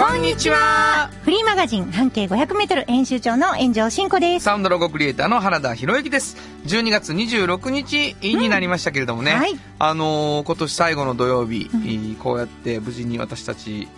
こんにちはフリーマガジン半径 500m 編集長の炎上真子です。サウンドロゴクリエイターの原田博之です。12月26日になりましたけれどもね、うんはいあのー今年最後の土曜日、こうやって無事に私たち、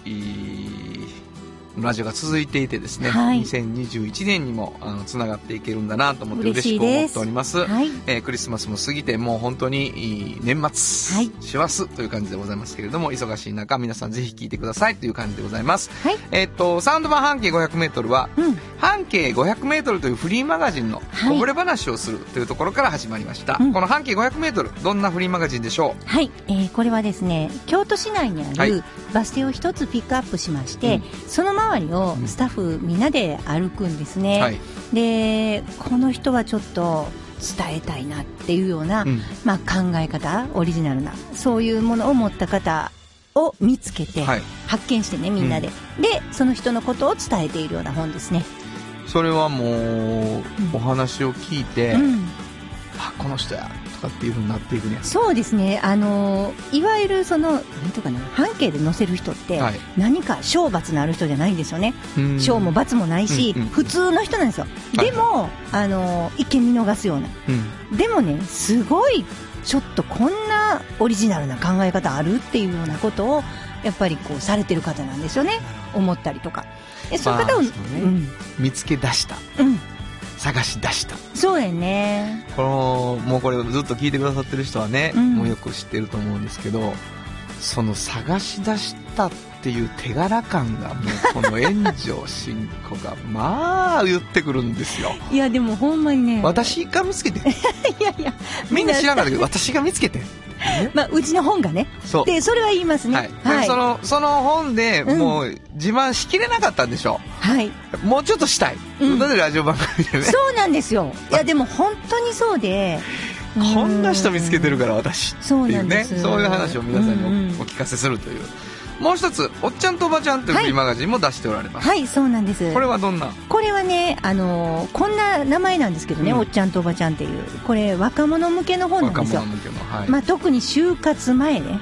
ラジオが続いていてですね、はい。2021年にもあのつながっていけるんだなと思って嬉嬉しく思っております。はい。えークリスマスも過ぎてもう本当にいい年末、はい。師走という感じでございますけれども忙しい中皆さんぜひ聞いてくださいという感じでございます。はい。えっとサウンド版半径 500m は、うん。半径 500m というフリーマガジンのはい。こぼれ話をするというところから始まりました、うん。この半径 500m どんなフリーマガジンでしょはい、えーこれはですね、京都市内にあはい。るバス停を一つピックアップしまして、うん。その周りをスタッフみんなで歩くんですね。うはい、で、この人はちょっと伝えたいなっていうような、うん。まあ考え方、オリジナルな、そういうものを持った方を見つけて、はい。発見してね、みんなで、で、その人のことを伝えているような本ですね。それはもう、ん。お話を聞いて、うん。あこの人やとかっていうふうになっていくね。そうですね、あのいわゆるその、なんていうかな、半径で載せる人って、はい。何か賞罰のある人じゃないんですよね、うん。賞も罰もないし、うんうん普通の人なんですよ、はいでも、あの一見見逃すような、うん。でもね、すごい、ちょっとこんなオリジナルな考え方あるっていうようなことを、やっぱりこうされてる方なんですよね、思ったりとか。でそういう方を、まあね。うん、見つけ出した。うん、探し出した。そうやね、このもうこれずっと聞いてくださってる人はね、うん。もうよく知ってると思うんですけどその探し出したっていう手柄感がもうこの炎上真子がまあ言ってくるんですよ。いや、でもほんまにね、私が見つけて。いやいや、みんな知らなかったけど私が見つけて まあ、うちの本がね、そう。で、それは言いますね。はい、はい。そのその本でうん。もう自慢しきれなかったんでしょ？はい。うもうちょっとしたい、うん。ラジオ番組でね。そうなんですよ。いや、でも本当にそうで。こんな人見つけてるからら私そういうね。なんです。そういう話を皆さんにお,、お聞かせするというもう一つ「おっちゃんとおばちゃん」というフリーマガジンも出しておられます、はい、そうなんです。これはどんな？これはね、あのーこんな名前なんですけどね、うんおっちゃんとおばちゃんっていう。これ、若者向けの本なんですよ。若者向けのはい、まあ、特に就活前ね。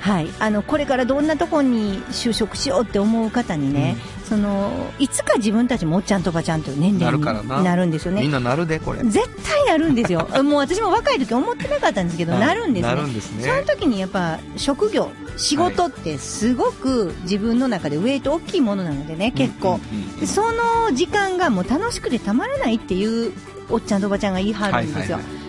はい。あの、これからどんなとこに就職しようって思う方にね、その、いつか自分たちもおっちゃんとおばちゃんという年齢になるんですよねみん。ななるでこれ絶対なるんですよ。もう私も若い時思ってなかったんですけど、はいなるんですね。なるんですねその時にやっぱ職業、仕事ってすごく自分の中でウェイト大きいものなのでね、結構。その時間がもう楽しくてたまらないっていうおっちゃんとおばちゃんが言い張るんですよ。はいはいそうい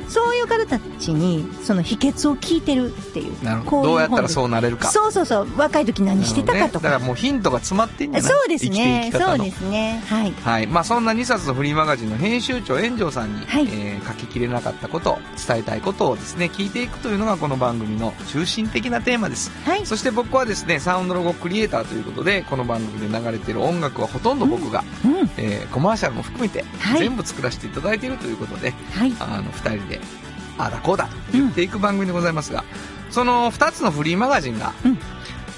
う方たちにその秘訣を聞いてるっていう。なるほどどうやったらうそうなれるかそうそうそう。若い時何してたかとなるほどねだか。からもうヒントが詰まってんじゃない？そうですね。そうですね。はい。はいまあ、そんな2冊のフリーマガジンの編集長炎上さんに、はいえー書ききれなかったこと伝えたいことをですね聞いていくというのがこの番組の中心的なテーマですはい。そして僕はですねサウンドロゴクリエイターということでこの番組で流れている音楽はほとんど僕が、うん。えーコマーシャルも含めてはい全部作らせていただいているということで、はい。あの2人でああだこうだ。と言っていく番組でございますが、その2つのフリーマガジンが、うん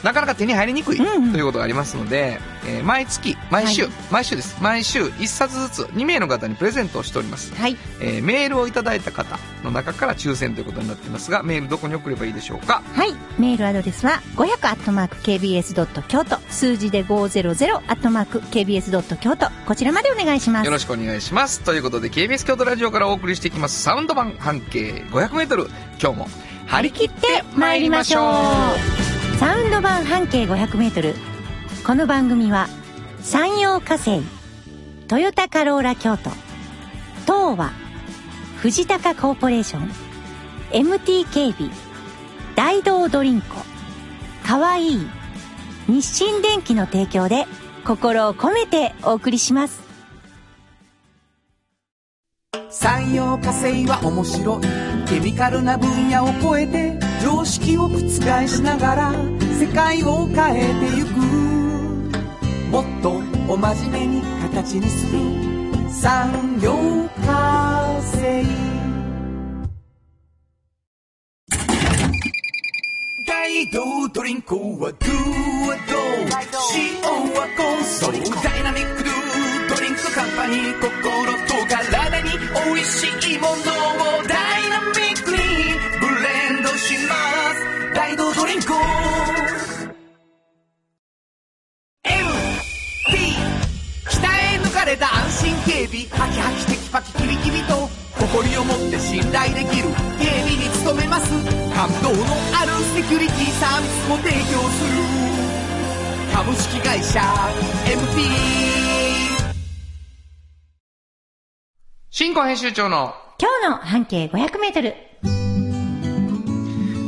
なかなか手に入りにくいということがありますので、えー毎月毎週、はい毎週です毎週1冊ずつ2名の方にプレゼントをしております、はい。えーメールをいただいた方の中から抽選ということになっていますがメールどこに送ればいいでしょうか？はい。メールアドレスは、500-kbs. 京都、数字で 500-kbs. 京都、こちらまでお願いします。よろしくお願いしますということで KBS 京都ラジオからお送りしていきますサウンド版半径 500m 今日も張り切って参りましょうサウンド版半径500メートル。この番組は、山陽火星、トヨタカローラ京都、東和、藤高コーポレーション、MT 警備、大道ドリンコ、かわいい、日清電機の提供で、心を込めてお送りします。産業化成は面白い。ケミカルな分野を超えて常識を覆しながら世界を変えてゆく。もっとお真面目に形にする。産業化成。大道ドリンクはドゥはド。塩はコンソーダイナミックドゥドリンクカンパニー心と体に美味しいものをダイナミックにブレンドします。大道ドリンク。MT 鍛え抜かれた安心警備ハキハキテキパキキビキビと誇りを持って信頼できる警備に努めます。感動のあるセキュリティサービスも提供する。株式会社 MT 新婚編集長の今日の半径500メートル。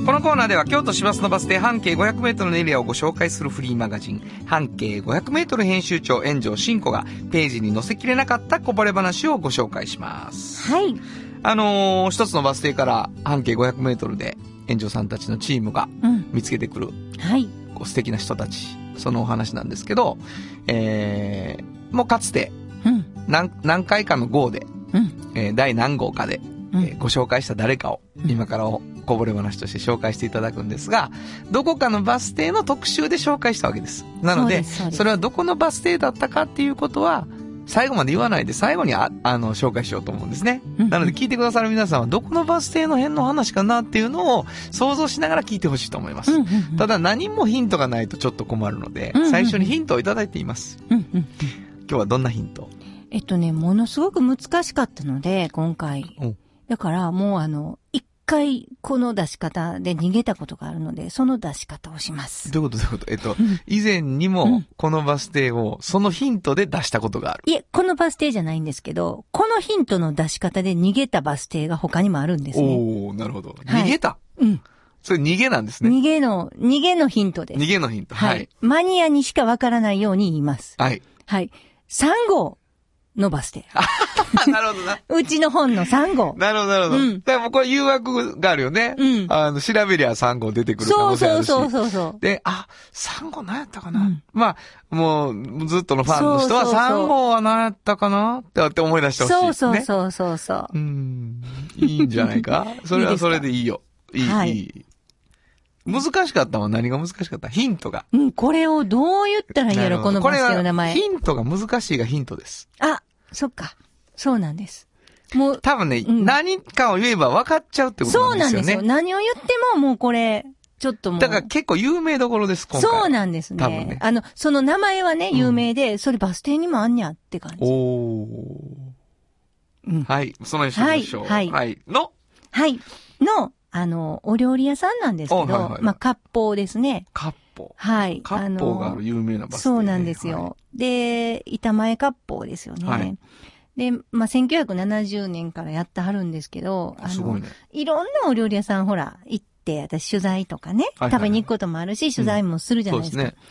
このコーナーでは京都市バスのバス停半径500メートルのエリアをご紹介するフリーマガジン、半径500メートル編集長炎上真子がページに載せきれなかったこぼれ話をご紹介します。はい。あのー一つのバス停から半径500メートルで炎上さんたちのチームがうん。見つけてくるはい。こう素敵な人たち、そのお話なんですけど、えー、もうかつてうん。何何回かの号で、うん。えー第何号かで、うんえーご紹介した誰かをうん今からおこぼれ話として紹介していただくんですが、どこかのバス停の特集で紹介したわけです。なので、そうですそうですそれはどこのバス停だったかっていうことは、最後まで言わないで最後にあ、あの、紹介しようと思うんですね。うんなので聞いてくださる皆さんはどこのバス停の辺の話かなっていうのを想像しながら聞いてほしいと思います。ただ何もヒントがないとちょっと困るので最初にヒントをいただいています。今日はどんなヒント？えっとね、ものすごく難しかったので、今回お。だからもうあの、一回この出し方で逃げたことがあるので、その出し方をします。どういうこと？どういうこと？えっとうん、以前にうもんこのバス停をそのヒントで出したことがある。いえ、このバス停じゃないんですけど、このヒントの出し方で逃げたバス停が他にもあるんですね。おー、なるほど。はい逃げた？うん。それ逃げなんですね。逃げの、逃げのヒントです。逃げのヒント。ははいい。。マニアにしかわからないように言います。はい。はい。3号のバス停。なるほどな。うちの本の3号。なるほど、なるほど。うんだからもうこれ誘惑があるよね。うんあの、調べりゃ3号出てくる可能性あるし。そうそうそうそう。で、あ、3号何やったかな、うんまあ、もう、ずっとのファンの人はそうそうそう3号は何やったかなってって思い出してほしい、ね。そうそうそうそうそう。うん。いいんじゃないか？それはそれでいいよ。いい、はいいい。難しかったのは何が難しかった？ヒントが。うん、これをどう言ったらいいやろ、このバス停の名前これ。はヒントが難しいがヒントです。あ、そっか。そうなんです。もう、多分ね、うん何かを言えば分かっちゃうってことそうなでよね。なんんですすよ。何を言ってももうこれ、ちょっともう。だから結構有名どころです、今回。そうなんです多分ねね。あの、その名前はね、うん有名で、それバス停にもあんにゃって感じ。おー。うんはい。その辺にしましょう。はいはいはい。の、はい。の、あの、お料理屋さんなんですけど、あはいはいはいまあ、割烹ですね。割烹。はい。割烹がある有名なバス停、そうなんですよ。はで、板前割烹ですよね。はいで、まあ、1970年からやってはるんですけど、い。すごいね。いろんなお料理屋さんほら、行って、私取材とかね、はいはい食べに行くこともあるし、取材もするじゃないですか。そうですね。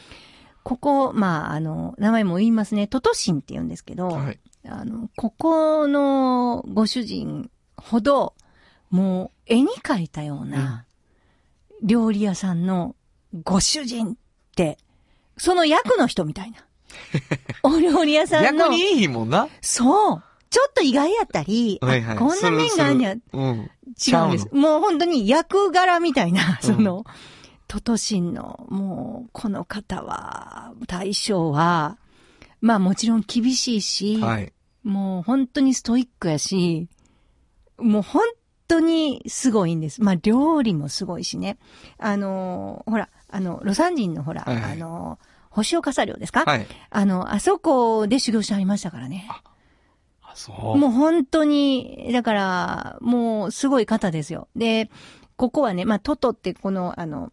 ここ、まあ、あの、名前も言いますね、トトシンって言うんですけど、はい。あの、ここのご主人ほど、もう絵に描いたような、料理屋さんのご主人って、その役の人みたいな。お料理屋さんの。逆にいいもんな。そう。ちょっと意外やったり、あはいはい。こんな面があんねや、うん。違うんです。もう本当に役柄みたいな、うんその、トトシンの、もう、この方は、大将は、まあもちろん厳しいし、はい。もう本当にストイックやし、もう本当にすごいんです。まあ料理もすごいしね。あのーほら、あの、ロサンジンのほら、はいはいあのー星岡茶寮ですか、はい。あの、あそこで修行してありましたからね。あ、そう。もう本当に、だから、もうすごい方ですよ。で、ここはね、まあ、トトってこの、あの、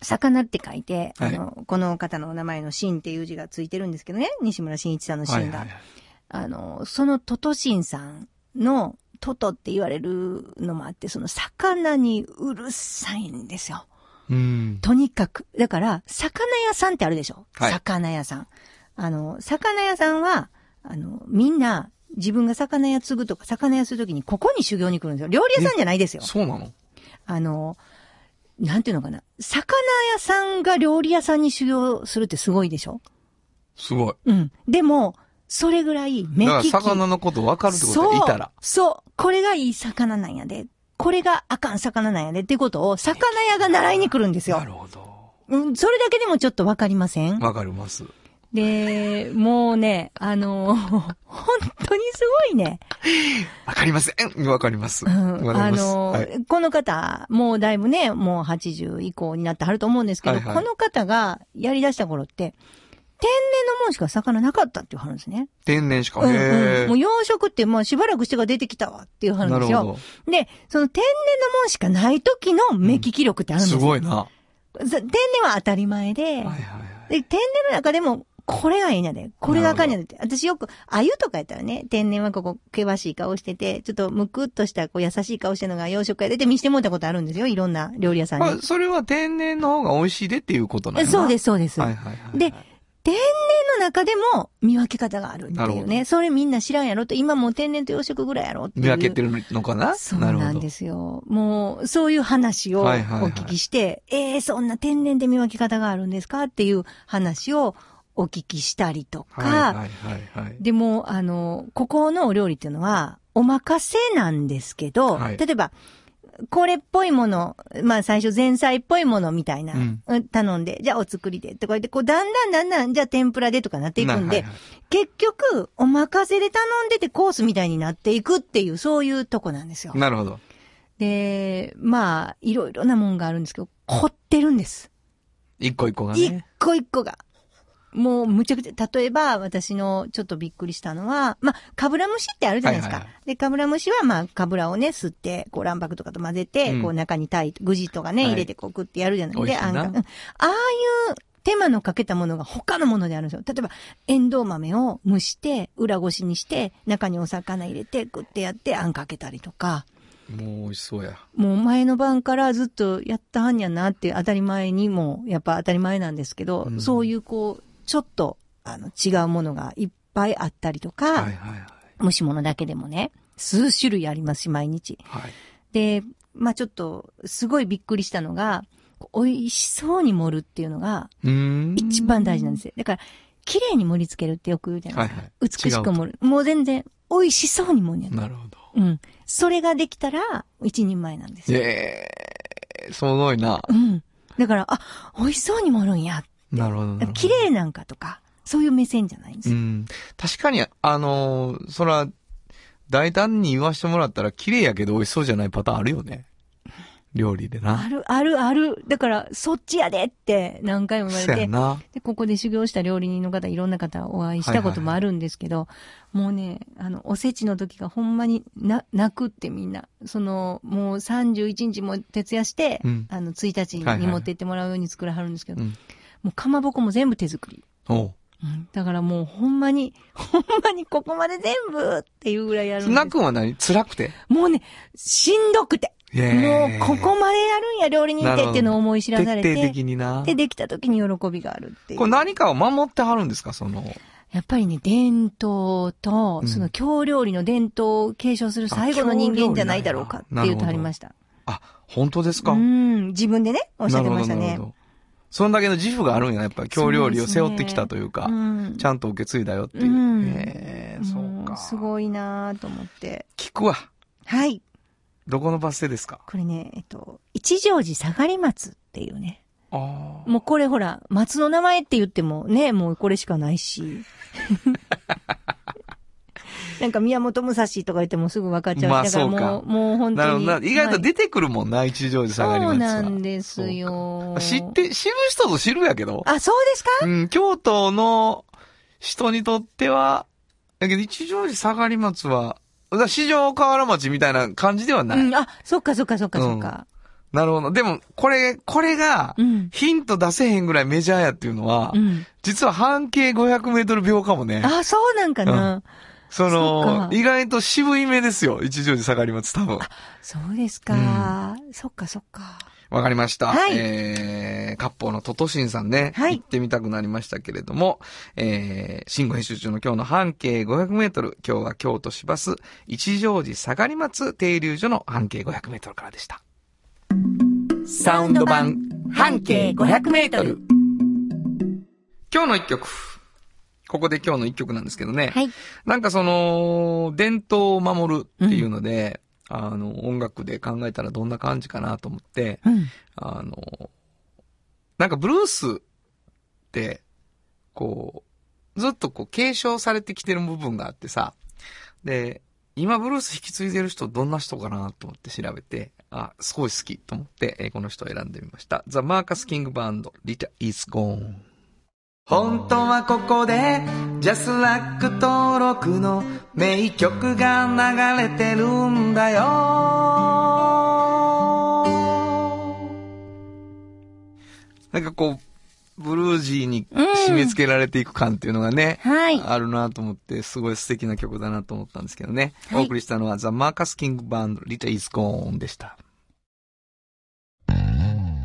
魚って書いて、はいあの、この方のお名前のシンっていう字がついてるんですけどね、西村真一さんのシンが。はいはいはい。あの、そのトトシンさんのトトって言われるのもあって、その魚にうるさいんですよ。うん。とにかく。だから、魚屋さんってあるでしょ、はい魚屋さん。あの、魚屋さんは、あの、みんな、自分が魚屋継ぐとか、魚屋するときに、ここに修行に来るんですよ。料理屋さんじゃないですよ。そうなの？あの、なんていうのかな。魚屋さんが料理屋さんに修行するってすごいでしょ？すごい。うん。でも、それぐらい目だから利き。魚のこと分かるってことそういたら。そう。これがいい魚なんやで。これがあかん魚なんやでってことを、魚屋が習いに来るんですよな。るほど。うん、それだけでもちょっとわかりません？わかります。で、もうね、あの、本当にすごいね。わかりません。わかります。うんわかります。あの、はいこの方、もうだいぶね、もう80以降になってはると思うんですけど、はいはいこの方がやり出した頃って、天然のもんしか魚なかったっていう話ですね。天然しか。うんへうん。もう養殖って、まあしばらくしてが出てきたわっていう話ですよ。なるほで、その天然のもんしかない時の目利き力ってあど。るんですすよ。ごいな。天然は当たり前で、いはいはい。で、天然の中でも、これがいいんやで。これがあかんやでって。私よく、鮎とかやったらね、天然はここ、険しい顔してて、ちょっとむくっとした、こう、優しい顔してるのが養殖屋で、で見してもらったことあるんですよ。いろんな料理屋さんにまあ、。それは天然の方が美味しいでっていうことなんやな。そうです、そうです。はいはいはい。で、天然の中でも見分け方があるっていうね。それみんな知らんやろって、今もう天然と養殖ぐらいやろっていう。見分けてるのかな？そうなんですすよ。もう、そういう話をおはいはいはい聞きして、ええそんな天然で見分け方があるんですか？っていう話をお聞きしたりとか、はいはいはいはい。でも、あの、ここのお料理っていうのは、お任せなんですけど、はい例えば、これっぽいもの、まあ最初前菜っぽいものみたいな、うんうん頼んで、じゃあお作りで、とか言って、こうだんだんだんだん、じゃあ天ぷらでとかなっていくんで、なはいはい結局、お任せで頼んでてコースみたいになっていくっていう、そういうとこなんですよ。なるほど。で、まあ、いろいろなもんがあるんですけど、凝ってるんです。一個一個が一ね。個一個が。もう、むちゃくちゃ、例えば、私のちょっとびっくりしたのは、まあ、かぶら蒸しってあるじゃないですか。はいはいで、かぶら蒸しは、まあ、かぶらをね、吸って、こう、卵白とかと混ぜて、うんこう、中にタイ、具地とかね、はい入れて、こう、食ってやるじゃない美味しいなあんかうんああいう手間のかけたものが他のものであるんですよ。例えば、エンドウ豆を蒸して、裏ごしにして、中にお魚入れて、食ってやって、あんかけたりとか。もう美味しそうや。もう前の晩からずっとやったはんやなって当たり前にも、やっぱ当たり前なんですけど、うんそういうこう、ちょっと、あの、違うものがいっぱいあったりとか、はいはいはい。蒸し物だけでもね、数種類ありますし、毎日。はい。で、まあちょっと、すごいびっくりしたのが、美味しそうに盛るっていうのが。一番大事なんですよ。だから、綺麗に盛り付けるってよく言うじゃないですか。はいはい美しく盛る。もう全然、美味しそうに盛るなるほど。うん。それができたら、一人前なんですよ。ええすごいな。うん。だから、あ、美味しそうに盛るんや。なるほどなるほど。綺麗なんかとか、そういう目線じゃないんですよ。うん。確かに、あのーそら、大胆に言わしてもらったら、綺麗やけど美味しそうじゃないパターンあるよね。料理でな。ある、ある、ある。だから、そっちやでって何回も言われて。で、ここで修行した料理人の方、いろんな方お会いしたこともあるんですけど、もうね、あの、おせちの時がほんまにな、泣くってみんな。その、もう31日も徹夜して、うんあの、1日に持って行ってもらうように作らはるんですけど、うん。もうかまぼこも全部手作り。おう。うんだからもうほんまに、ほんまにここまで全部っていうぐらいやるんですなくんは何？辛くて？もうね、しんどくて。もへう、ここまでやるんや、料理人ってっていうのを思い知らされ徹底て。的にな。で、できた時に喜びがあるっていう。これ何かを守ってはるんですか？その。やっぱりね、伝統とう、んその京料理の伝統を継承する最後の人間じゃないだろうかって言うとありました。あ、本当ですか？うん、自分でね、おっしゃってましたねなるほ。どそんだけの自負があるんや、やっぱり京料理を背負ってきたというか、うんちゃんと受け継いだよっていう。うんへえ、そうか。もすごいなぁと思って。聞くわ。はい。どこのバス停ですか？これね、えっと、一乗寺下がり松っていうね。ああ。もうこれほら、松の名前って言ってもね、もうこれしかないし。なんか宮本武蔵とか言ってもすぐ分かっちゃうし。まあそうかう、もう本当に。なるほどな。意外とはい出てくるもんな、一乗寺下がりそうますわなんですよ。知って、知る人ぞ知るやけど。あ、そうですか？うん、京都の人にとっては、だけど一乗寺下がり松は、だから四条河原町みたいな感じではない。うん、あ、そっかそっかそっかそっか。なるほど。でも、これ、これがう、ん。ヒント出せへんぐらいメジャーやっていうのは、うん。実は半径500メートル秒かもね。あ、そうなんかな。そその意外と渋い目ですよ。一乗寺下がり松、多分。そうですか。そっかそっか。わかりました。はいえー、割烹のトトシンさんね、はい行ってみたくなりましたけれども、えー、新語編集長の今日の半径500メートル、今日は京都市バス一乗寺下がり松停留所の半径500メートルからでした。サウンド版半径500メートル。今日の一曲。ここで今日の一曲なんですけどね。はい。なんかその、伝統を守るっていうので、あの、音楽で考えたらどんな感じかなと思って、うん。あの、なんかブルースって、こう、ずっとこう継承されてきてる部分があってさ、で、今ブルース引き継いでる人どんな人かなと思って調べて、あ、すごい好きと思って、えーこの人を選んでみました。ザ・マーカス・キング・バンド、リタ・イズ・ゴーン。本当はここで、ジャスラック登録の名曲が流れてるんだよ。なんかこう、ブルージーに締め付けられていく感っていうのがね、はい。あるなと思って、すごい素敵な曲だなと思ったんですけどね。はいお送りしたのは、ザ・マーカス・キング・バンド、リタ・イズ・ゴーンでした。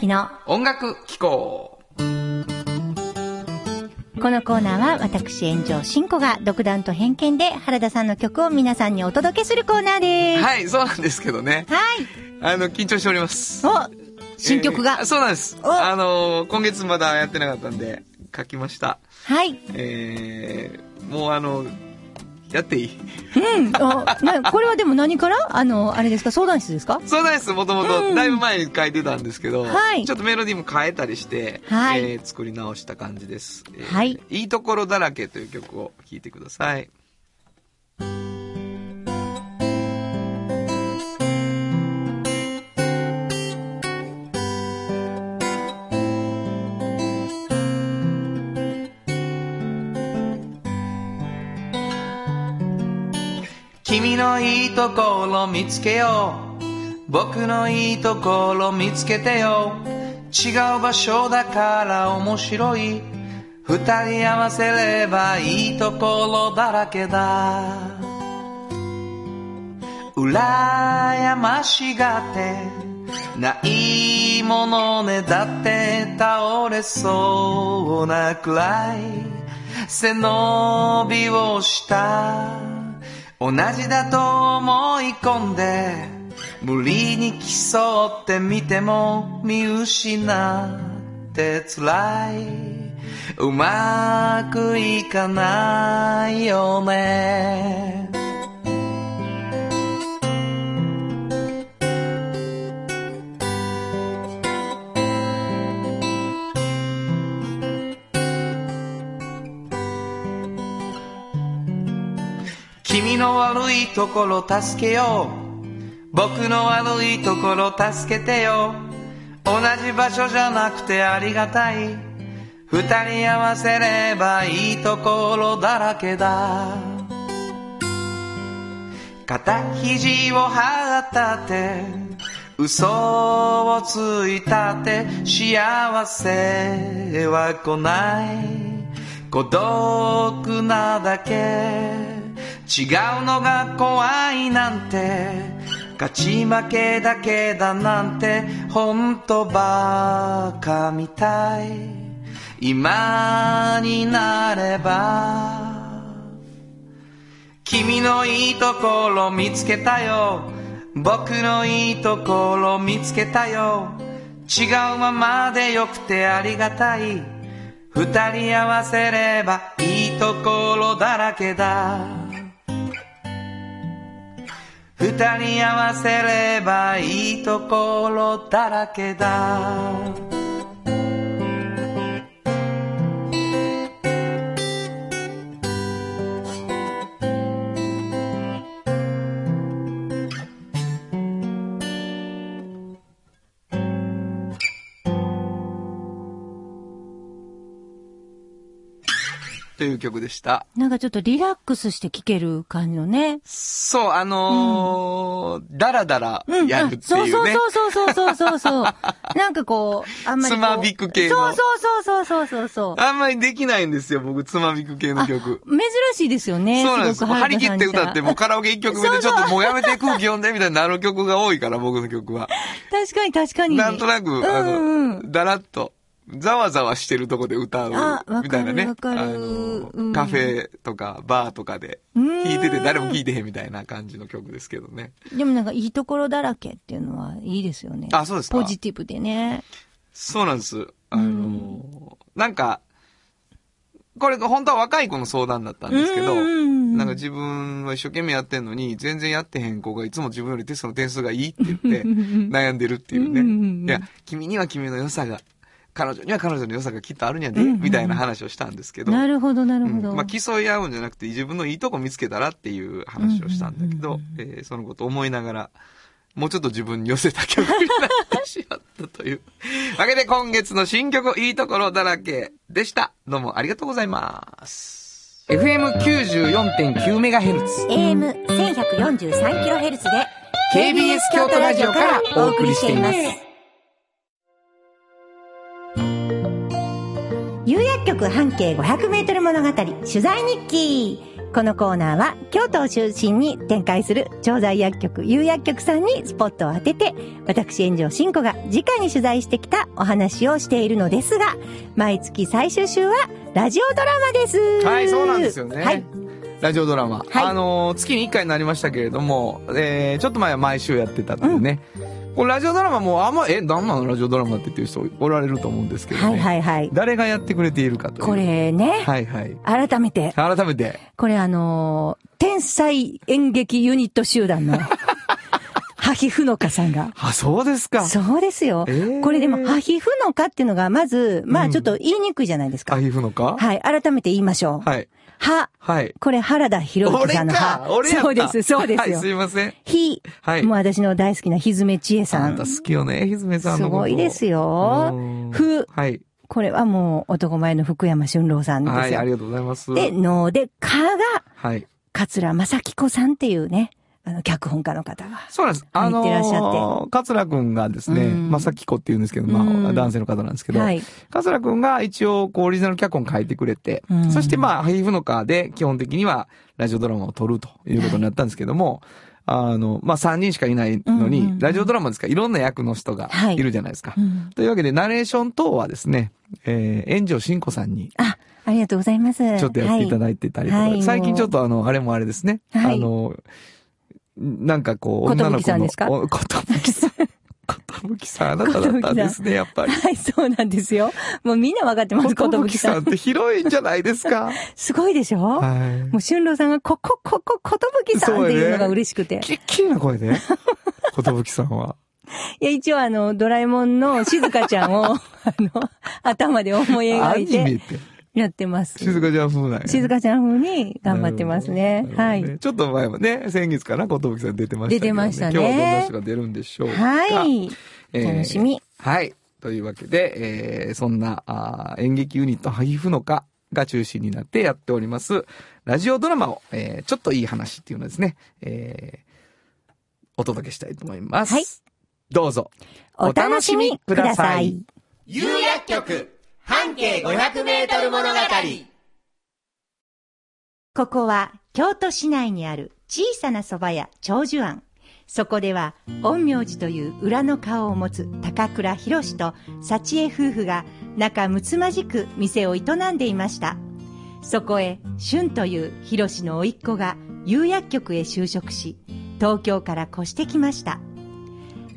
田博之の音楽機構。このコーナーは私炎上真子が独断と偏見で原田さんの曲を皆さんにお届けするコーナーです。はい、そうなんですけどね。はい。あの、緊張しております。お新曲が。えーそうなんです。おあのー今月まだやってなかったんで、書きました。はい。えー、もうあの、やっていい？うん。あなこれはでも何から？あの、あれですか？相談室ですか？そうなんです。もともうんと、だいぶ前に書いてたんですけど、はいちょっとメロディーも変えたりして、はいえー作り直した感じです。えーはい。いいところだらけという曲を聴いてください。君のいいところ見つけよう。僕のいいところ見つけてよ。違う場所だから面白い。二人合わせればいいところだらけだ。羨ましがってないものねだって倒れそうなくらい。背伸びをした。同じだと思い込んで無理に競ってみても見失って辛い。うまくいかないよね。君の悪いところ助けよう。僕の悪いところ助けてよ。同じ場所じゃなくてありがたい。二人合わせればいいところだらけだ。肩肘を張ったって嘘をついたって幸せは来ない。孤独なだけ。違うのが怖いなんて勝ち負けだけだなんて本当バカみたい。今になれば君のいいところ見つけたよ。僕のいいところ見つけたよ。違うままでよくてありがたい。二人合わせればいいところだらけだ。二人合わせればいいところだらけだ。という曲でした。なんかちょっとリラックスして聴ける感じのね。そう、あのー、だらだらうん。やるってそういうね。そうそうそうそうそうそう。なんかこう、あんまり。つまびく系のそうそうそうそうそうそう。あんまりできないんですよ、僕、つまびく系の曲。珍しいですよね。そうなんです。張り切って歌って、もうカラオケ一曲目でちょっともうやめて空気読んでみたいになる曲が多いから、僕の曲は。確かに確かに。なんとなく、あうんうの、だらっと、ざわざわしてるとこで歌うみたいなね。あうんの、カフェとかバーとかでうん弾いてて誰も聴いてへんみたいな感じの曲ですけどね。でもなんかいいところだらけっていうのはいいですよね。あそうですかポジティブでね。そうなんです。あの、なんか、これ本当は若い子の相談だったんですけど、うんうんうんなんか自分は一生懸命やってんのに、全然やってへん子がいつも自分よりテストの点数がいいって言って、悩んでるっていううんうんうんね。いや、君には君の良さが、彼女には彼女の良さがきっとあるんやで、うんうんうんみたいな話をしたんですけど、なるほど、なるほど。うんまあ、競い合うんじゃなくて、自分のいいとこ見つけたらっていう話をしたんだけど、えーそのことを思いながら、もうちょっと自分に寄せた曲になってしまったという。わけで今月の新曲、いいところだらけでした。どうもありがとうございます。FM94.9MHz。AM1143kHz で KBS 京都ラジオからお送りしています。有薬局半径500メートル物語取材日記。このコーナーは京都を中心に展開する調剤薬局有薬局さんにスポットを当てて、私炎上真子が直に取材してきたお話をしているのですが、毎月最終週はラジオドラマです。はい、そうなんですよね。はい。ラジオドラマ。はいあの月に1回になりましたけれども、えー、ちょっと前は毎週やってたっていうね。これラジオドラマもあんま、え、なんなの？ラジオドラマって言ってる人おられると思うんですけどね。はいはいはい。誰がやってくれているかという。こ。れね、はいはい。改めて、改めて。これあのー天才演劇ユニット集団の、ハヒフノカさんが。あ、そうですか。そうですよ。えーこれでも、ハヒフノカっていうのが、まず、まうんあちょっと言いにくいじゃないですか。あ、皮膚のかはい。改めて言いましょう。はい。は、はい。これ原田博之さんのかは。そうです、そうですはい、よす。いません。ひ、はいもう私の大好きなひずめちえさんあんた。好きよね、ひずめさんすのこと。ごいですようん。ふ、はい。これはもう男前の福山俊郎さんですよ。はい、ありがとうございます。で、ので、かが、はい。桂正紀子さんっていうね、あの、脚本家の方が。そうなんです。あ入ってらっしゃってのー、桂くんがですね、うんまさきこって言うんですけど、まうんあ、男性の方なんですけど、はい。桂くんが一応、こう、オリジナル脚本書いてくれて、うんそしてまあ、ハイフノカーで基本的にはラジオドラマを撮るということになったんですけども、あの、まあ、3人しかいないのに、うんうんうんラジオドラマですからいろんな役の人がはいいるじゃないですか。うんというわけで、ナレーション等はですね、えー、炎上真子さんに、あ、ありがとうございます。ちょっとやっていただいてたりとか、最近ちょっとあの、あれもあれですね。はいあの、なんかこう、女の子の。ぶきさんですか？おことぶきさん。ことぶきさん、あなただったんですね、やっぱり。はい、そうなんですよ。もうみんなわかってます、ことぶことぶきさん。きさんって広いんじゃないですか？すごいでしょ？はもう、春郎さんが、ここ、ここ、ことぶきさんっていうのが嬉しくてい。。きっきりな声で？ことぶきさんは。いや、一応あの、ドラえもんの静香ちゃんを、あの、頭で思いア描いてニメって、やってます。静香ちゃん風なんや。静香ちゃん風に頑張ってますね。はなるほどい。ちょっと前もね、先月かな、ことぶきさん出てましたけど、出てましたね今日はどんな人が出るんでしょうか。はい。えー楽しみ。はい。というわけで、えーそんなあー演劇ユニットハイフノカが中心になってやっております、ラジオドラマを、えーちょっといい話っていうのをですね、えーお届けしたいと思います。はいどうぞ。お楽しみください。有薬局半径500メートル物語ここは京都市内にある小さな蕎麦屋長寿庵。そこでは、陰陽師という裏の顔を持つ高倉博士と幸恵夫婦が仲睦まじく店を営んでいました。そこへ、俊という博の甥っ子が釉薬局へ就職し、東京から越してきました。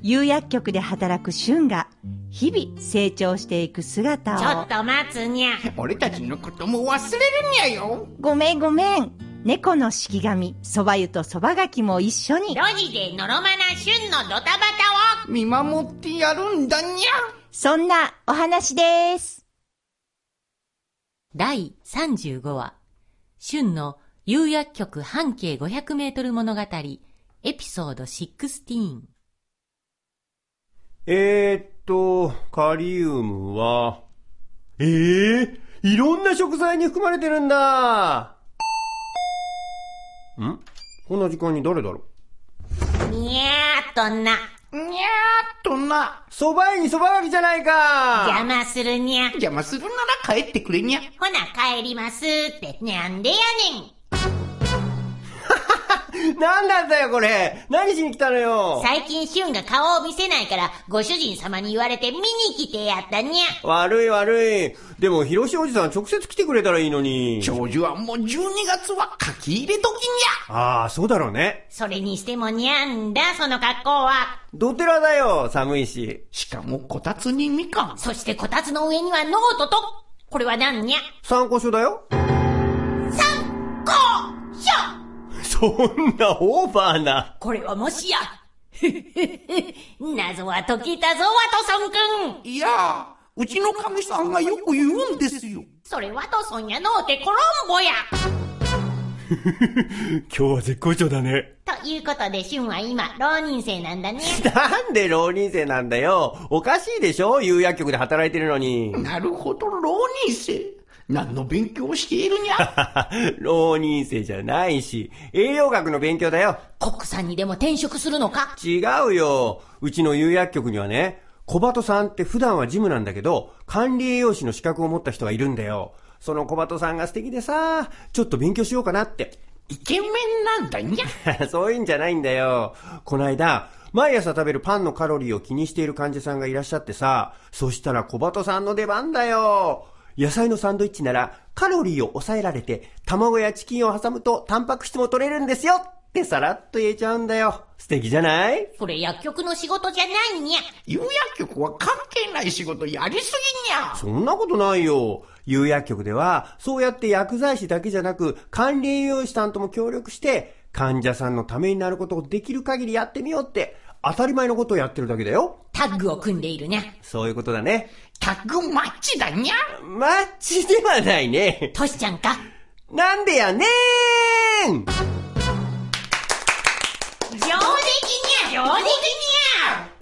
釉薬局で働く俊が日々成長していく姿を。ちょっと待つにゃ。俺たちのことも忘れるにゃよごめんごめん。猫の式神、蕎麦湯と蕎麦柿も一緒に。路地でのろまな旬のドタバタを。見守ってやるんだにゃそんなお話です。第35話、春の釉薬局半径500メートル物語、エピソード16。えー、っと、カリウムは、ええいろんな食材に含まれてるんだ。ん？こんな時間に誰だろう？にゃーっとな。にゃーっとな。蕎麦屋に蕎麦がきじゃないか邪魔するにゃ。邪魔するなら帰ってくれにゃ。ほな帰りますって、なんでやねん。なんだったよこれ何しに来たのよ最近シュンが顔を見せないから、ご主人様に言われて見に来てやったにゃ。悪い悪い。でも、広しおじさん直接来てくれたらいいのに。長寿はもう12月は書き入れ時にああ、そうだろうね。それにしてもにゃんだ、その格好は。ドテラだよ、寒いし。ゃ。しかもこたつにみかん。そしてこたつの上にはノートと、これはなんにゃ。参考書だよ。そんなオーバーな。これはもしや。謎は解けたぞ、ワトソンくん。いやー、うちの神さんがよく言うんですよ。それワトソンやのうてコロンボや。今日は絶好調だね。ということで、シュンは今、浪人生なんだね。なんで浪人生なんだよ。おかしいでしょ？有薬局で働いてるのに。なるほど、浪人生。何の勉強をしているにゃ。浪人生じゃないし、栄養学の勉強だよ。国産にでも転職するのか？違うよ。うちの有薬局にはね、小鳩さんって普段はジムなんだけど、管理栄養士の資格を持った人がいるんだよ。その小鳩さんが素敵でさ、ちょっと勉強しようかなって。イケメンなんだにゃ。そういうんじゃないんだよ。こないだ、毎朝食べるパンのカロリーを気にしている患者さんがいらっしゃってさ、そしたら小鳩さんの出番だよ。野菜のサンドイッチならカロリーを抑えられて、卵やチキンを挟むとタンパク質も取れるんですよってさらっと言えちゃうんだよ。素敵じゃない？それ薬局の仕事じゃないにゃ。有薬局は関係ない仕事やりすぎにゃ。そんなことないよ。有薬局では、そうやって薬剤師だけじゃなく、管理栄養士さんとも協力して、患者さんのためになることをできる限りやってみようって、当たり前のことをやってるだけだよ。タッグを組んでいるにゃ。そういうことだね。タッグマッチだにゃ。マッチではないね。トシちゃんかなんでやねーん上出来にゃ上出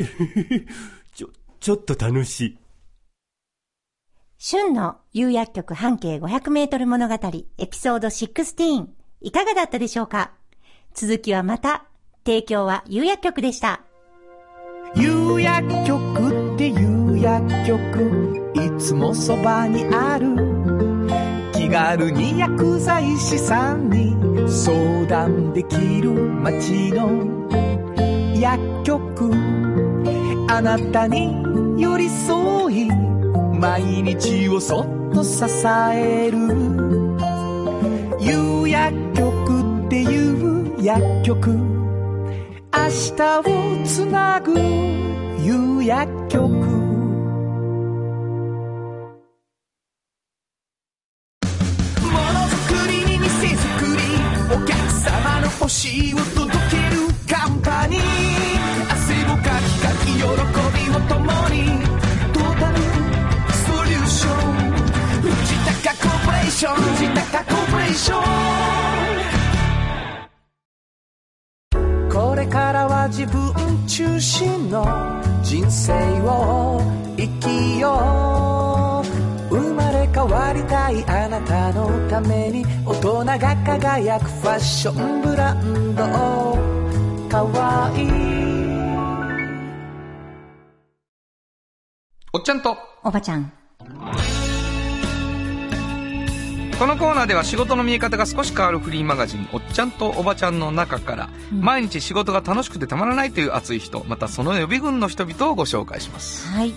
来にゃ ちょ、ちょっと楽しい。春の有薬局半径500メートル物語エピソード16いかがだったでしょうか？続きはまた。提供は有薬局でした。有薬局っていう薬局。いつもそばにある気軽に薬剤師さんに相談できる街の薬局。あなたに寄り添い毎日をそっと支える。有薬局っていう薬局。明日をつなぐ。夕薬局。ものづくりに店づくりお客様の欲しいを届けるカンパニー。汗をかきかき喜びを共にトータルソリューション。藤高コーポレーション。藤高コーポレーション。これからは自分中心の人生を生きよう生まれ変わりたいあなたのために大人が輝くファッションブランドかわいいおっちゃんと、おばちゃん。このコーナーでは仕事の見え方が少し変わるフリーマガジン、おっちゃんとおばちゃんの中から、毎日仕事が楽しくてたまらないという熱い人、またその予備軍の人々をご紹介します。はい。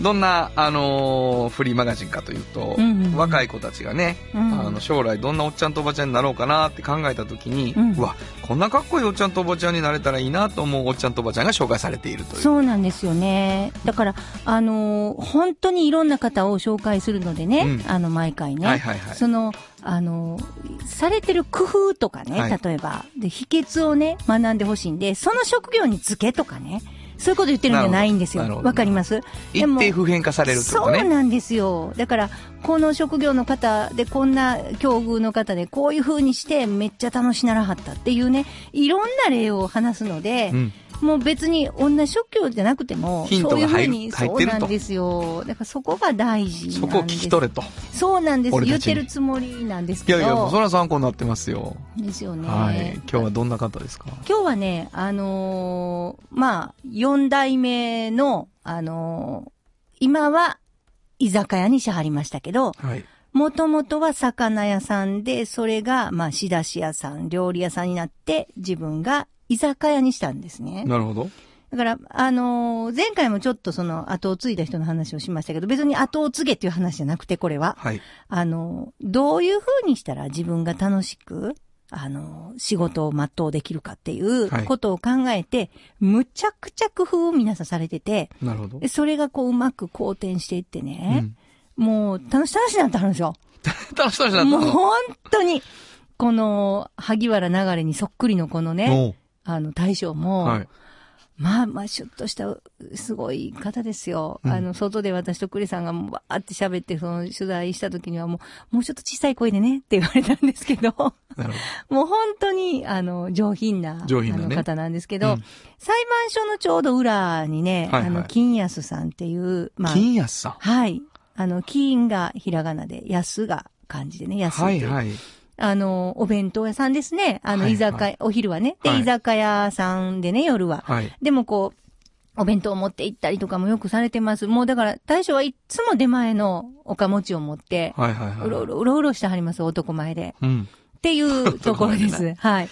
どんな、あのーフリーマガジンかというと、うんうんうん。若い子たちがね、うん。あの将来どんなおっちゃんとおばちゃんになろうかなって考えた時に、うん。わこんなかっこいいおっちゃんとおばちゃんになれたらいいなと思うおっちゃんとおばちゃんが紹介されているという。そうなんですよね。だから、あのー本当にいろんな方を紹介するのでね、うん。あの、毎回ね。はいはいはい。その、あのーされてる工夫とかね、はい。例えば、で、秘訣をね、学んでほしいんで、その職業につけとかね、そういうこと言ってるんじゃないんですよ。わかります？で一も定普遍化されるってことね。そうなんですよ。だから、この職業の方で、こんな境遇の方で、こういう風にして、めっちゃ楽しならはったっていうね、いろんな例を話すので、うんもう別に同じ職業じゃなくても、そういうふうに、そうなんですよ。だからそこが大事なんです。そこを聞き取れと。そうなんです。言ってるつもりなんですけど。いやいや、それは参考になってますよ。ですよね。はい。今日はどんな方ですか？今日はね、あのーまあ、四代目の、あのー今は居酒屋にしはりましたけど、はい。もともとは魚屋さんで、それが、まあ、仕出し屋さん、料理屋さんになって、自分が居酒屋にしたんですね。なるほど。だから、あのー前回もちょっとその後を継いだ人の話をしましたけど、別に後を継げっていう話じゃなくて、これは。はい。あのーどういう風にしたら自分が楽しく、あのー仕事を全うできるかっていうはいことを考えて、むちゃくちゃ工夫を皆さんされてて、なるほどで。それがこううまく好転していってうね、ん。もう楽し楽しになってはるんですよ。楽しそうになったのもう本当に、この、萩原流れにそっくりのこのね、あの大将も、はい。まあまあ、シュッとした、すごい方ですよ。うんあの、外で私とクリさんがもうバーって喋って、その取材した時にはもう、もうちょっと小さい声でねって言われたんですけど、なるほ もう本当に、あの、上品な、上品なね方なんですけど、うん裁判所のちょうど裏にね、はいはいあの、金安さんっていう、まど。あ、金安さん。はい。あの、金がひらがなで、安が漢字でね、安って。はいいうはい。あの、お弁当屋さんですね。あの、はい居酒屋、お昼はね。で、はい居酒屋さんでね、夜は。はい。でもこう、お弁当を持って行ったりとかもよくされてます。もうだから、大将はいつも出前のおかもちを持って、はいはいはい。うろうろ、うろうろしてはります、男前で。うん。っていうところです。はい。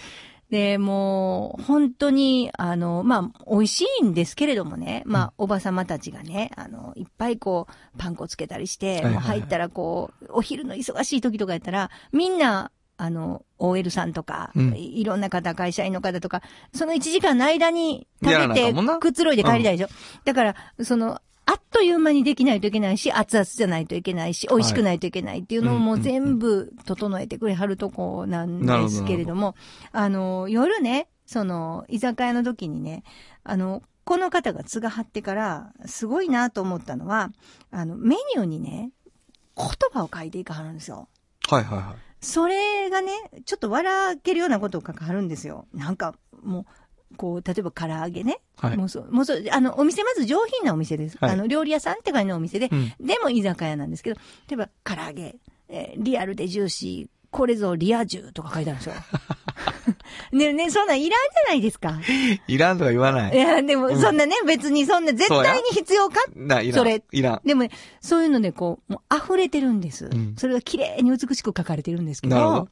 で、もう、本当に、あの、まあ、美味しいんですけれどもね、まあ、おばさまたちがね、あの、いっぱいこう、パン粉つけたりして、もう入ったらこう、お昼の忙しい時とかやったら、みんな、あの、OL さんとか、うん。いいろんな方、会社員の方とか、その1時間の間に食べてくつろいで帰りたいでしょ。だから、その、あっという間にできないといけないし、熱々じゃないといけないし、美味しくないといけないっていうのをもう全部整えてくれはるとこなんですけれども、あの、夜ね、その、居酒屋の時にね、あの、この方が継がはってから、すごいなと思ったのは、あの、メニューにね、言葉を書いていかはるんですよ。はいはいはい。それがね、ちょっと笑けるようなことを書かはるんですよ。なんか、もう、こう、例えば唐揚げね。はいもうそう、もうそう、あの、お店まず上品なお店です。はいあの、料理屋さんって感じのお店で、うんでも居酒屋なんですけど、例えば唐揚げ、えーリアルでジューシー、これぞリア充とか書いてあるんですよ。ねね、そんなんいらんじゃないですか。いらんとか言わないい。や、でも、そんなね、別にそんな絶対に必要か？な、いらん。それいらん。でもね、そういうのでこう、もう溢れてるんです。んそれが綺麗に美しく書かれてるんですけど。なるほど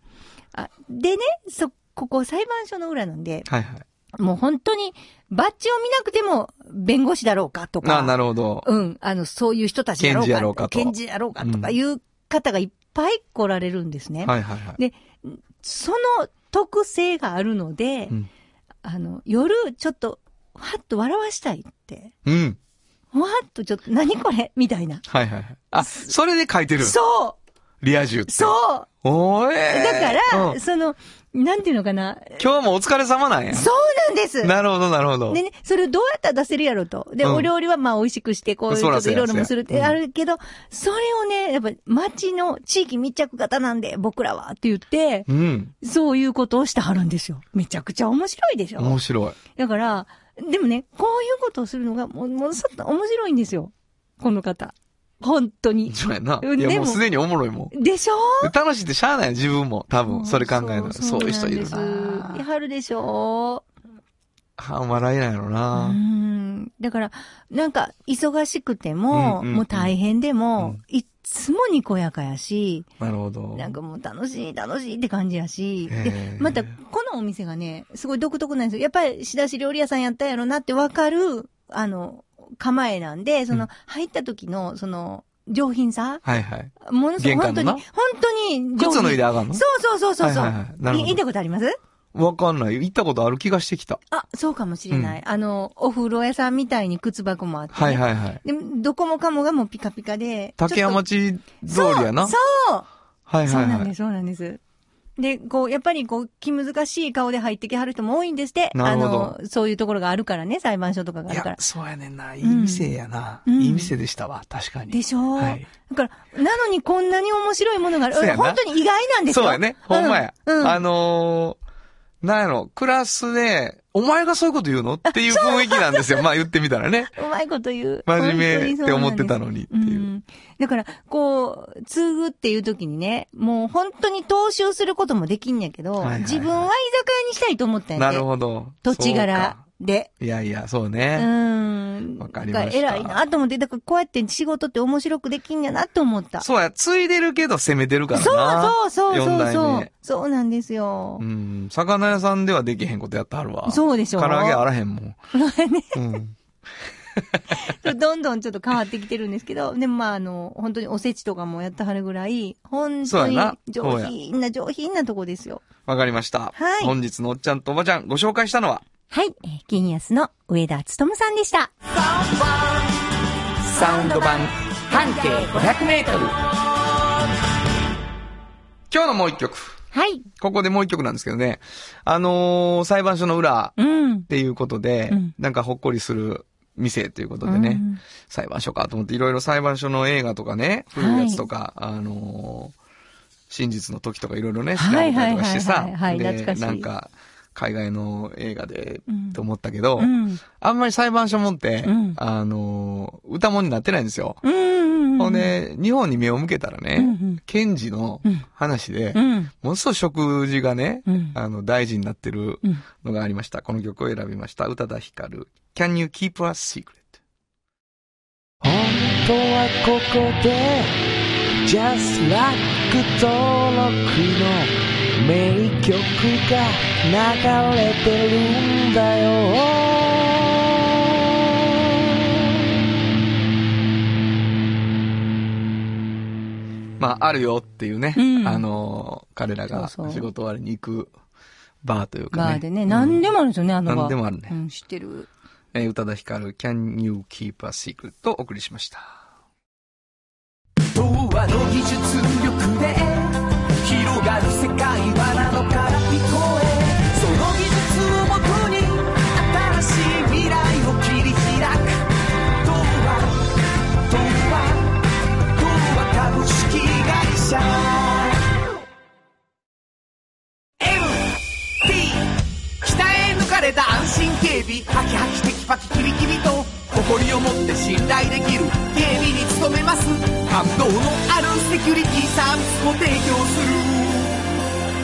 あでね、そ、ここ裁判所の裏なんで、はいはい。もう本当に、バッジを見なくても、弁護士だろうかとか。あ、なるほど。うん、あの、そういう人たちだろうか。検事やろうかと検事やろうかとかいう方がいっぱい来られるんですね。はいはいはい。で、その特性があるので、うんあの、夜、ちょっと、はっと笑わしたいって。うん。わっとちょっと、何これみたいな。はいはいはい。あ、それで書いてる。そうリア充って。そうおーえーだから、うんその、なんていうのかな？今日もお疲れ様なんや。そうなんですなるほどなるほど。でね、それをどうやったら出せるやろと。で、うんお料理はまあ美味しくして、こういうちょっといろいろもするってあるけど、それをね、やっぱ町の地域密着型なんで、僕らはって言って、うん。そういうことをしてはるんですよ。めちゃくちゃ面白いでしょ面白い。だから、でもね、こういうことをするのが、もう、もう、そっと面白いんですよ。この方。本当に。そうやな。うんいや、でももうすでにおもろいもん。でしょ？楽しいってしゃあないよ自分も。多分、それ考えるの。そういう人いるな。やはるでしょ？半笑いなんやろうな。ん。だから、なんか、忙しくても、もう大変でも、うんいっつもにこやかやし、なるほど。なんかもう楽しい、楽しいって感じやし、へでー、また、このお店がね、すごい独特なんですよ。やっぱり仕出し料理屋さんやったやろなってわかる、あの、構えなんで、その、うん入った時の、その、上品さ？はいはい。ものすごい、本当に、本当に上品。靴脱いで上がんの？そうそうそうそうそう。はいはいはいなるほどい行ったことあります？わかんない。行ったことある気がしてきた。あ、そうかもしれない。あの、お風呂屋さんみたいに靴箱もあって、ね。はいはいはい。でも、どこもかもがもうピカピカで。竹山ち町通りやな。そうはいはいはい。そうなんです、そうなんです。で、こう、やっぱりこう、気難しい顔で入ってきはる人も多いんですって。あの、そういうところがあるからね、裁判所とかがあいるからや、。そうやねんな。いい店やな。うんいい店でしたわ。確かに。でしょ？う、はい。だから、なのにこんなに面白いものがある。本当に意外なんですよ。そうやね。ほんまや。うん。うんあのー、なんやろ、クラスで、お前がそういうこと言うの？っていう雰囲気なんですよ。まあ言ってみたらね。うまいこと言う。真面目って思ってたののにっていう。ん。だから、こう、継ぐっていう時にね、もう本当に投資をすることもできんやけど、はいはいはい自分は居酒屋にしたいと思ったんやなね。るほど。土地柄か。で。いやいや、そううね。ん。わかりました偉いなと思って、だからこうやって仕事って面白くできんやなと思った。そうや、ついでるけど攻めてるからそうな。そうそう四代そうそう目。そうなんですよう。ん。魚屋さんではできへんことやってはるわ。そうでしょ唐揚げあらへんもん。うん。どんどんちょっと変わってきてるんですけど、でもまああの、本当におせちとかもやってはるぐらい、本当に上品な上品なとこですよ。わかりました。はい本日のおっちゃんとおばちゃんご紹介したのは、はい。えー金安の上田努さんでした。サウンド版半径500メートル。今日のもう一曲。はい。ここでもう一曲なんですけどね。あのー裁判所の裏うんっ。ていうことで、うんなんかほっこりする店ということでね、うん裁判所かと思っていろいろ裁判所の映画とかね、古いやつとか、あのー真実の時とかいろいろね、調べたりとかしてさはいはいはいはい、はい懐かしいなんか、海外の映画でうん、と思ったけど、うん。あんまり裁判所もって、うんあのー歌物になってないんですよ。うん。ほんで、日本に目を向けたらね、うんうん検事の話で、うん。ものすごい食事がね、うんあの、大事になってるうんのがありました。この曲を選びました。宇多田ヒカル。Can you keep a secret? 本当はここで Just Like 登録の名曲が流れてるんだよまあ、あるよっていうね、うんあのー彼らが仕事終わりに行くバーというかね。バーでね、うん何でもあるんですよね、あのバー。何でもあるねうん、知ってる。えー宇多田ヒカル、Can you keep a secret? とお送りしました。童話の技術力で感動のあるセキュリティサービスを提供する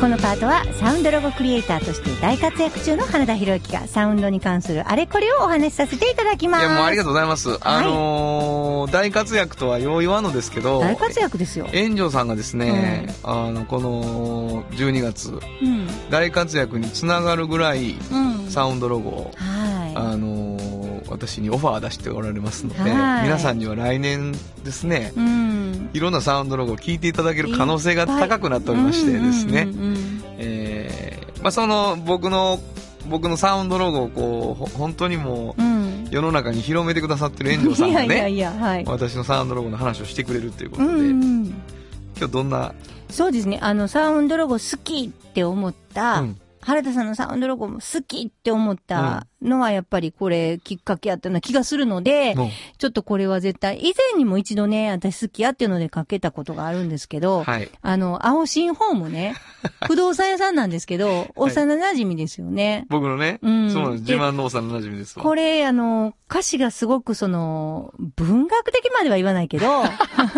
このパートはサウンドロゴクリエイターとして大活躍中の原田博之がサウンドに関するあれこれをお話しさせていただきます。いや、もうありがとうございます。あのー大活躍とはよう言わんのですけど、大活躍ですよ。炎上さんがですね、あの、この12月、うん。大活躍につながるぐらい、うん。サウンドロゴを、はあのー私にオファー出しておられますので、はい皆さんには来年ですねい。、うん。いろんなサウンドロゴを聞いていただける可能性が高くなっておりましてですねえーまあ、その僕の、僕のサウンドロゴをこう、ほ本当にもううん。世の中に広めてくださってる炎上さんがね、いや、はい。私のサウンドロゴの話をしてくれるというこうとで、んうん。今日どんな、そうですね。あの、サウンドロゴ好きって思った、うん原田さんのサウンドロゴも好きって思ったのはやっぱりこれきっかけやったような気がするので、もうちょっとこれは絶対、以前にも一度ね、私好きやっていうのでかけたことがあるんですけど、はい。あの、青新ホームね、不動産屋さんなんですけど、幼馴染ですよね。僕のね、うんそうなんです。で自慢の幼馴染ですわ。これ、あの、歌詞がすごくその、文学的までは言わないけど、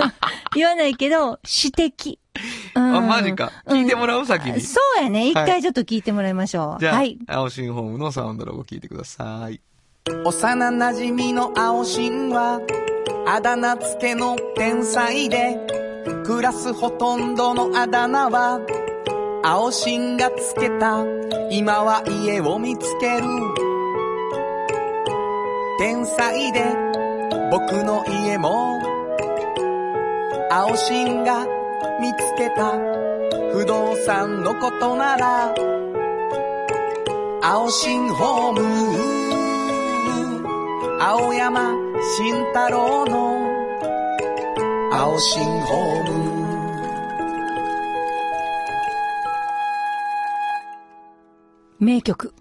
言わないけど、詩的。うんあ、マジか。聞いてもらう先に？そうやね。一はい回ちょっと聞いてもらいましょう。じゃあ、はい。青新ホームのサウンドロゴ聞いてください。幼馴染の青新はあだ名付けの天才でクラスほとんどのあだ名は青新がつけた。今は家を見つける。天才で僕の家も。青新が見つけた。不動産のことなら。青信ホーム。青山慎太郎の。青信ホーム。名曲。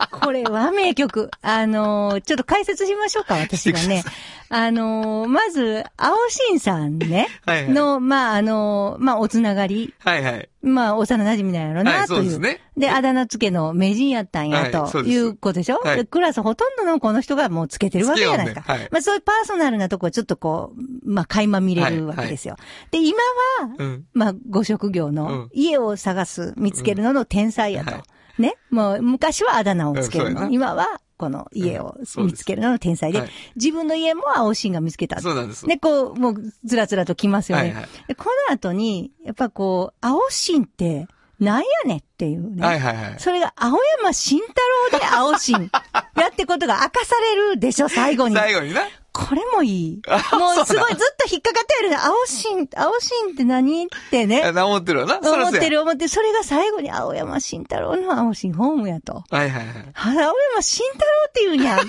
これは名曲。あのーちょっと解説しましょうか、私がね。あのーまず、青新さんね。はいはいの、まあ、あのーまあ、おつながり。はいはい。まあ、幼馴染なんやろな、はいという。そうですねで、あだ名付けの名人やったんや、ということでしょ、はいでクラスほとんどのこの人がもうつけてるわけじゃないか。ねはいまあ、そういうパーソナルなとこはちょっとこう、まあ、垣間見れるわけですよ。で、今は、うん。まあ、ご職業うのん家を探す、見つけるのの天才やと。うんはいね。もう、昔はあだ名をつけるの。今は、この家を見つけるのの天才で、はい自分の家も青新が見つけた。そうなんです。で、こう、もう、ずらずらと来ますよね。はいはいでこの後に、やっぱこう、青新って、なんやねんっていうね。はいはいはい。それが青山慎太郎で青新。やってことが明かされるでしょ、最後に。最後にな。これもいい。あもうすごいずっと引っかかってるね。青新、青新って何ってね。あ思ってるよな。思ってる思ってる。それが最後に青山慎太郎の青新ホームやと。はいはいはい。あ青山慎太郎って言うんや。で、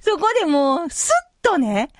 そこでもう、スッとね、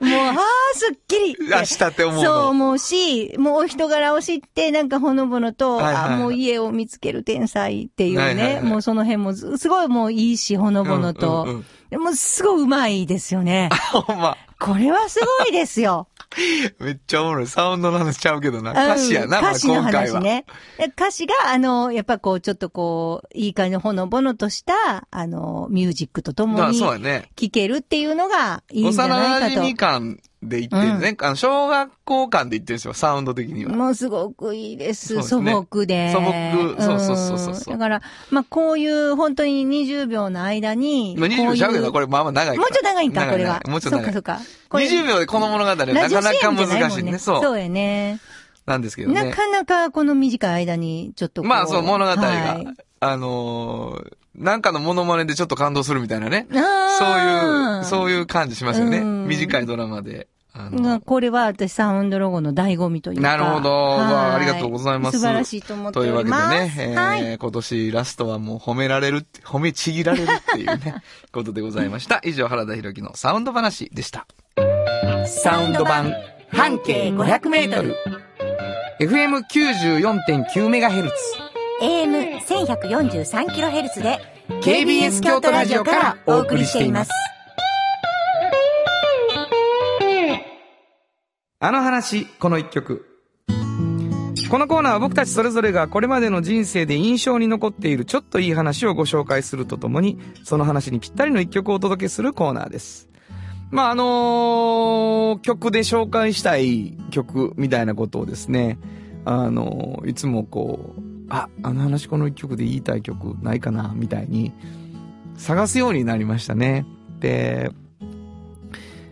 もう、ああ、すっきりって。あしたって思うのそう思うし、もうお人柄を知って、なんかほのぼのと、はいはいはいあもう家を見つける天才っていうね、はいはいはいもうその辺もずすごいもういいし、ほのぼのと。うんうんうんでもすごいうまいですよね。ほんま。これはすごいですよ。めっちゃおもろい。サウンドの話ちゃうけどな。歌詞やな、歌詞の今回は。話ね。で歌詞が、あの、やっぱこう、ちょっとこう、いい感じのほのぼのとした、あの、ミュージックとともあに。聴けるっていうのがいいんじゃ幼ないか馴染感で言ってるね。あの、小学校感で言ってるんですよ、サウンド的にと。は。もうすごくいいです。です素ね朴で。素朴そうそうそうそうそうんだから、まあ、こういう本当に20秒の間に。まあ20秒ちゃうけど、これ。れまあまあ長いから。もうちょっと長いんか、長これは。もうちょっと長い。そうか、そうか。これ20秒でこの物語はなかなか難しいね。もんね。そう。そうやね。なんですけどね。なかなかこの短い間に、ちょっと。まあそう、物語が、はいあのーなんかのモノマネでちょっと感動するみたいなね。そういう、そういう感じしますよね。うん短いドラマで。あのがこれは私サウンドロゴの醍醐味というか。なるほど。はいわあありがとうございます。素晴らしいと思っておというわけでります。ね、えーはい。今年ラストはもう褒められるって、褒めちぎられるっていうね、ことでございました。以上、原田博之のサウンド話でした。サウンド版半径500メートル FM94.9MHz。AM1143kHz で KBS 京都ラジオからお送りしています。あの話、この一曲。このコーナーは僕たちそれぞれがこれまでの人生で印象に残っているちょっといい話をご紹介するとともに、その話にぴったりの一曲をお届けするコーナーです。まあ、あのー曲で紹介したい曲みたいなことをですね、あのーいつもこう、あ、あの話この一曲で言いたい曲ないかな、みたいに探すようになりましたね。で、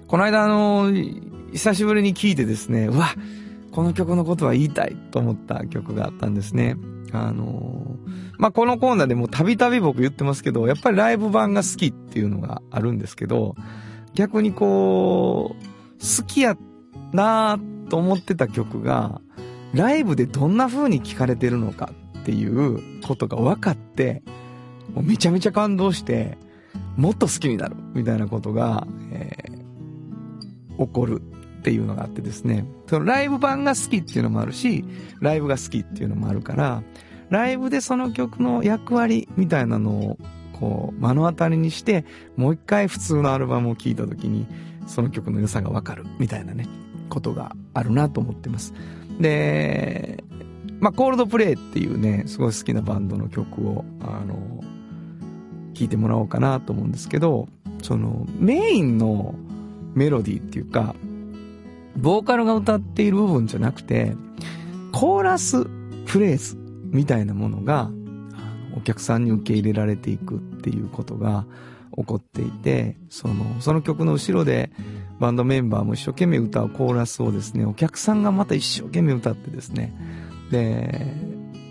この間あのー久しぶりに聴いてですね、うわ、この曲のことは言いたいと思った曲があったんですね。あのーまあ、このコーナーでもたびたび僕言ってますけど、やっぱりライブ版が好きっていうのがあるんですけど、逆にこう、好きやなぁと思ってた曲が、ライブでどんな風に聴かれてるのかっていうことが分かって、もうめちゃめちゃ感動して、もっと好きになるみたいなことが、えー起こるっていうのがあってですね。そのライブ版が好きっていうのもあるし、ライブが好きっていうのもあるから、ライブでその曲の役割みたいなのをこう目の当たりにして、もう一回普通のアルバムを聴いた時に、その曲の良さがわかるみたいなね、ことがあるなと思ってます。で、まあ、コールドプレイっていうね、すごい好きなバンドの曲を、あの、聴いてもらおうかなと思うんですけど、その、メインのメロディーっていうか、ボーカルが歌っている部分じゃなくて、コーラスフレーズみたいなものが、お客さんに受け入れられていくっていうことが起こっていて、その、その曲の後ろで、バンドメンバーも一生懸命歌うコーラスをですね、お客さんがまた一生懸命歌ってですね、で、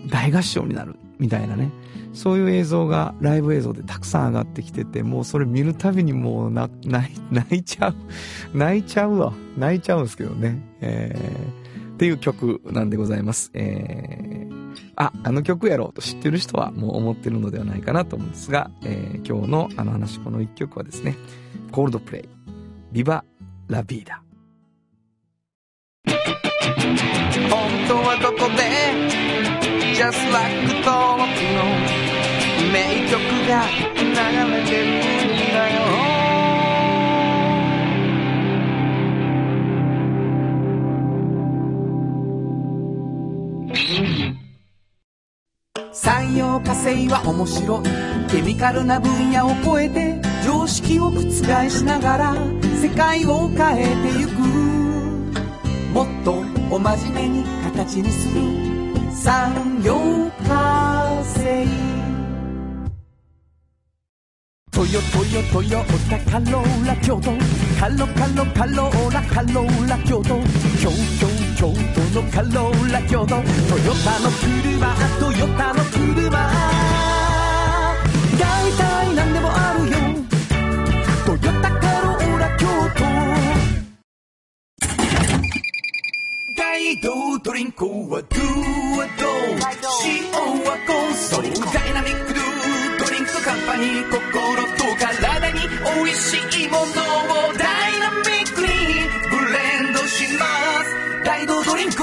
大合唱になる。みたいなね、そういう映像がライブ映像でたくさん上がってきてて、もうそれ見るたびにもうな、泣い泣いちゃう。泣いちゃうわ。泣いちゃうんですけどね。えー、っていう曲なんでございます。えー、あ、あの曲やろうと知ってる人はもう思ってるのではないかなと思うんですが、えー今日のあの話、この一曲はですね、コールドプレイ、ビバ・ラ・ビーダ。本当はここで Just like 登録の名曲が流れてるんだよ産業化成は面白い。ケミカルな分野を超えて常識を覆しながら世界を変えてゆく。もっとお真面目に形にする。産業化成トヨトヨトヨタカローラ京都。カロカロカローラカローラ京都。京都京都のカローラ京都。トヨタの車トヨタの車。大体大道ドリンクはドゥはド塩はコンソーダイナミックドゥドリンクカンパニー心と体に美味しいものをダイナミックにブレンドします大道ドリンク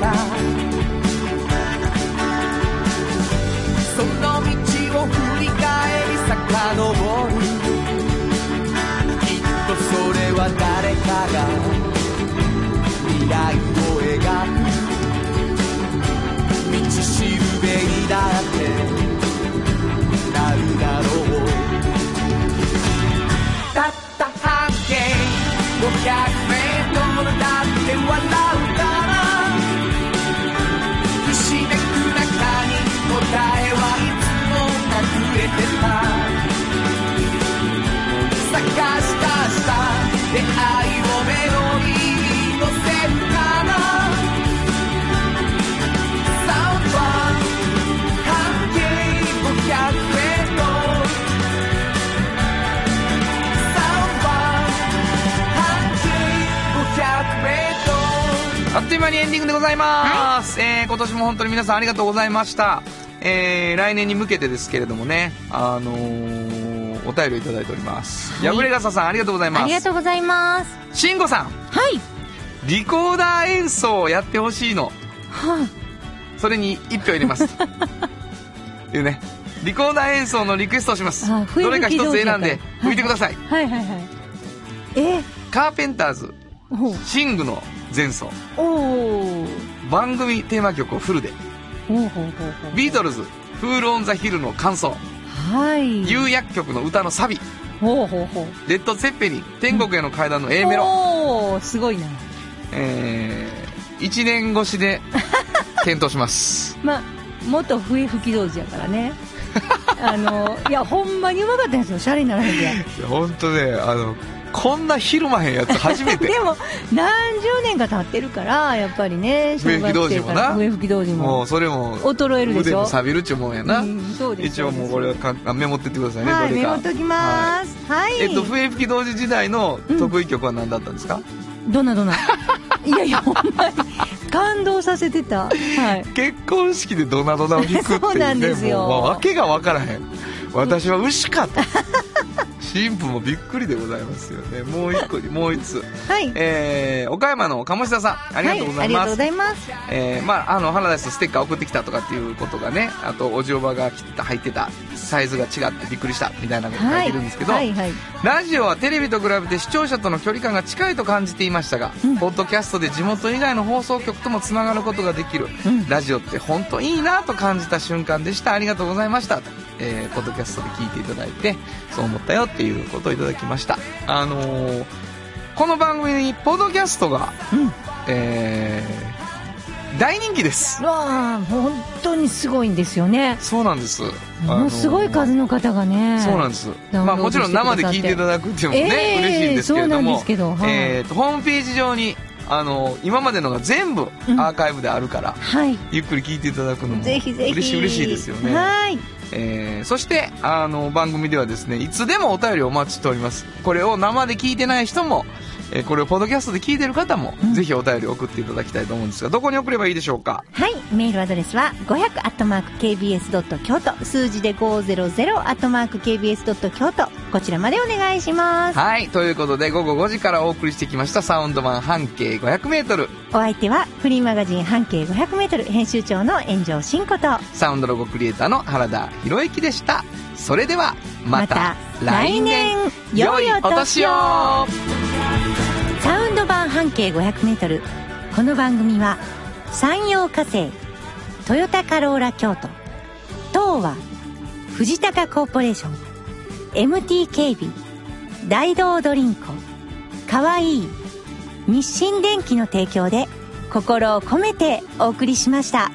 たその道を振り返り遡る。きっとそれは誰かが未来を描く。道しるべにだっていう間にエンディングでございます、えー今年も本当に皆さんありがとうございました、えー来年に向けてですけれどもねあのーお便りをいただいております、はい。破れ傘さんありがとうございます。ありがとうございます。慎吾さん。はい。リコーダー演奏をやってほしいの。はそれに一票入れます。いうね。リコーダー演奏のリクエストをします。どれか一つ選んで吹いてください、はいはいはいえカーペンターズ。シングの前奏。おお番組テーマ曲をフルで。ビートルズ「フール・オン・ザ・ヒル」の間奏。はい。洋楽曲の歌のサビ。ほうほうほう。レッド・ゼッペリン天国への階段の A メロ、おおすごいな。えー、1年越しで検討します。まあ元笛吹き上手やからね。あのいやほんまにうまかったんですよ。シャレにならへんでいや本当ねあのこんなひるまへんやつ初めて。でも何十年か経ってるからやっぱりね笛吹き童子もな。笛吹き童子も。もうそれも衰えるでしょ？腕も錆びるっちゅうもんやな、うん一応もうこれはかメモってってくださいね、はいどれか。メモっときます。はい、はい。えっと笛吹き同時時代の得意曲は何だったんですか、どんなどんな？いやいやほんまに感動させてた。はい。結婚式でドナドナを弾くっていうね そうなんですよ。まあ、訳が分からへん。私は牛かと神父もびっくりでございますよね。もう一個にもう一つ。はい。えー、岡山の鴨下さんありがとうございはありがとうごます、ざいます。えー、まああの原田ステッカー送ってきたとかっていうことがねあとおじおばが着てた入ってたサイズが違ってびっくりしたみたいなこと書いてるんですけど、はい。はいラジオはテレビと比べて視聴者との距離感が近いと感じていましたが、ポッドキャストで地元以外の放送局ともつながることができる、ラジオって本当いいなと感じた瞬間でした。ありがとうございました。と、えーポッドキャストで聞いていただいてそう思ったよっていうことをいただきました。あのーこの番組にポッドキャストが、うん。えー大人気です。わあ本当にすごいんですよね。そうなんです。ものすごい数の方がねそうなんです、まあ、もちろん生で聞いていただくっていうのもね、ええ嬉しいんですけれども。ですけどはい。えーとホームページ上にあの今までのが全部うん。アーカイブであるから、はい。ゆっくり聞いていただくのもぜひぜひ。嬉しい嬉しいですよね、はい。えーそしてあの番組ではですねいつでもお便りをお待ちしております。これを生で聞いてない人も、えーこれをポッドキャストで聞いてる方も、うん。ぜひお便り送っていただきたいと思うんですがどこに送ればいいでしょうか？はい。メールアドレスは500 KBS 京都。数字で500 KBS 京都こちらまでお願いします。はいということで午後5時からお送りしてきましたサウンド版半径 500m お相手はフリーマガジン半径500メートル編集長の炎上真子と。サウンドロゴクリエイターの原田博之でした。それではまた来年。良いお年を。サウンド版半径500メートル。この番組は山陽火星トヨタカローラ京都東和藤高コーポレーション MT 警備大道ドリンクかわいい日清電機の提供で心を込めてお送りしました。